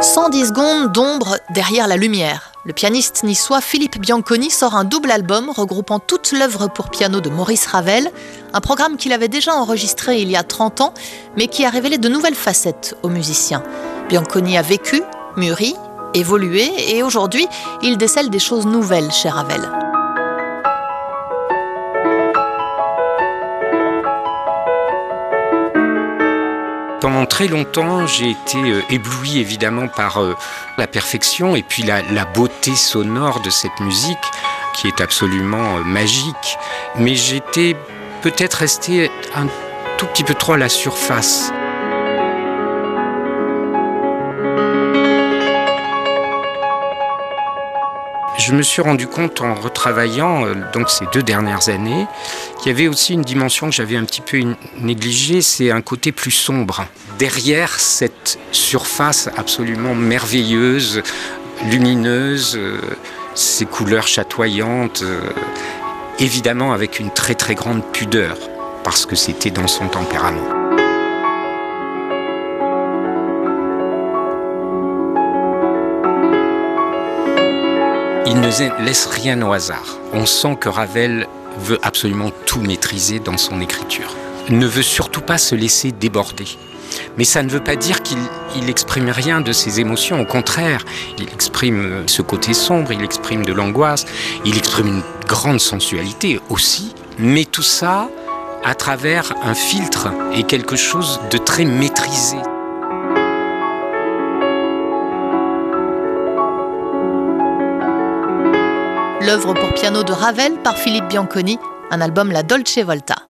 110 secondes d'ombre derrière la lumière. Le pianiste niçois Philippe Bianconi sort un double album regroupant toute l'œuvre pour piano de Maurice Ravel, un programme qu'il avait déjà enregistré il y a 30 ans, mais qui a révélé de nouvelles facettes aux musiciens. Bianconi a vécu, mûri, évolué, et aujourd'hui, il décèle des choses nouvelles chez Ravel. Pendant très longtemps, j'ai été euh, ébloui évidemment par euh, la perfection et puis la, beauté sonore de cette musique qui est absolument euh, magique. Mais j'étais peut-être resté un tout petit peu trop à la surface. Je me suis rendu compte en retravaillant euh, donc ces deux dernières années qu'il y avait aussi une dimension que j'avais un petit peu négligée, c'est un côté plus sombre. Derrière cette surface absolument merveilleuse, lumineuse, euh, ces couleurs chatoyantes, euh, évidemment avec une très très grande pudeur, parce que c'était dans son tempérament. Il ne laisse rien au hasard. On sent que Ravel veut absolument tout maîtriser dans son écriture. Ne veut surtout pas se laisser déborder. Mais ça ne veut pas dire qu'il n'exprime rien de ses émotions. Au contraire, il exprime ce côté sombre, il exprime de l'angoisse, il exprime une grande sensualité aussi. Mais tout ça à travers un filtre et quelque chose de très maîtrisé. L'œuvre pour piano de Ravel par Philippe Bianconi, un album La Dolce Volta.